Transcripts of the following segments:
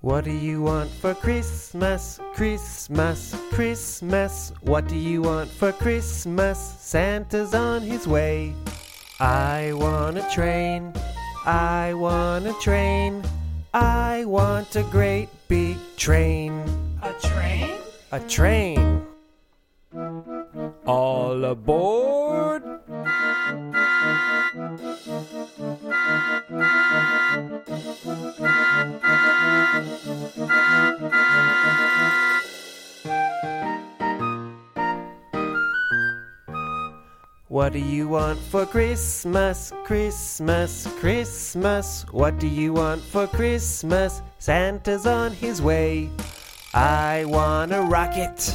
What do you want for Christmas? Christmas, Christmas. What do you want for Christmas? Santa's on his way. I want a train. I want a train. I want a great big train. A train? A train. All aboard! What do you want for Christmas? Christmas, Christmas. What do you want for Christmas? Santa's on his way. I want a rocket.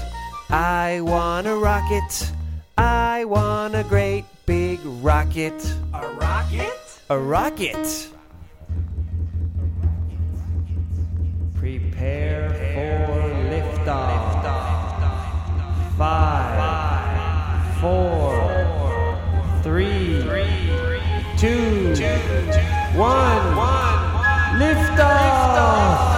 I want a rocket. I want a great big rocket. A rocket? A rocket. Three, two, one. Liftoff.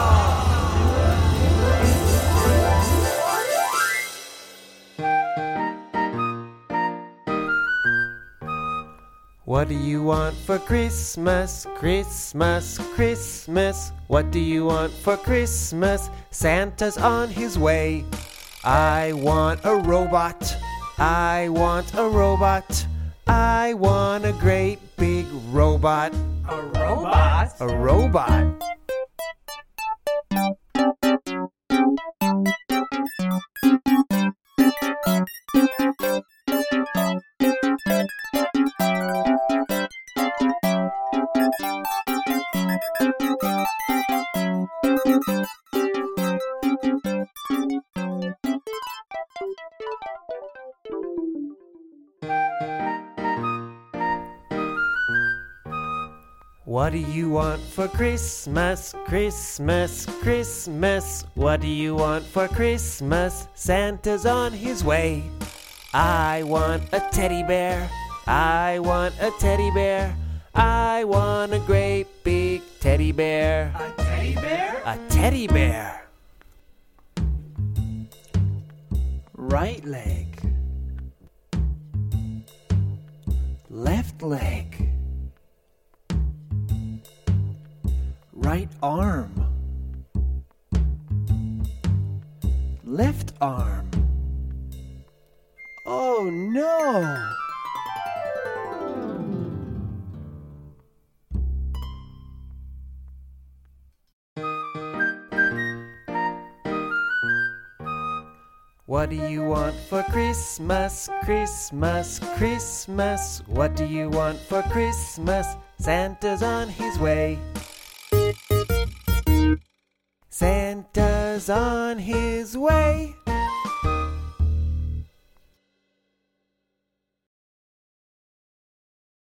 What do you want for Christmas? Christmas, Christmas. What do you want for Christmas? Santa's on his way. I want a robot. I want a robot. I want a great big robot. A robot? A robot. What do you want for Christmas? Christmas, Christmas. What do you want for Christmas? Santa's on his way. I want a teddy bear. I want a teddy bear. I want a great big teddy bear. A teddy bear? A teddy bear. Right leg. Left leg. Right arm. Left arm. Oh no! What do you want for Christmas? Christmas, Christmas. What do you want for Christmas? Santa's on his way. Santa's on his way.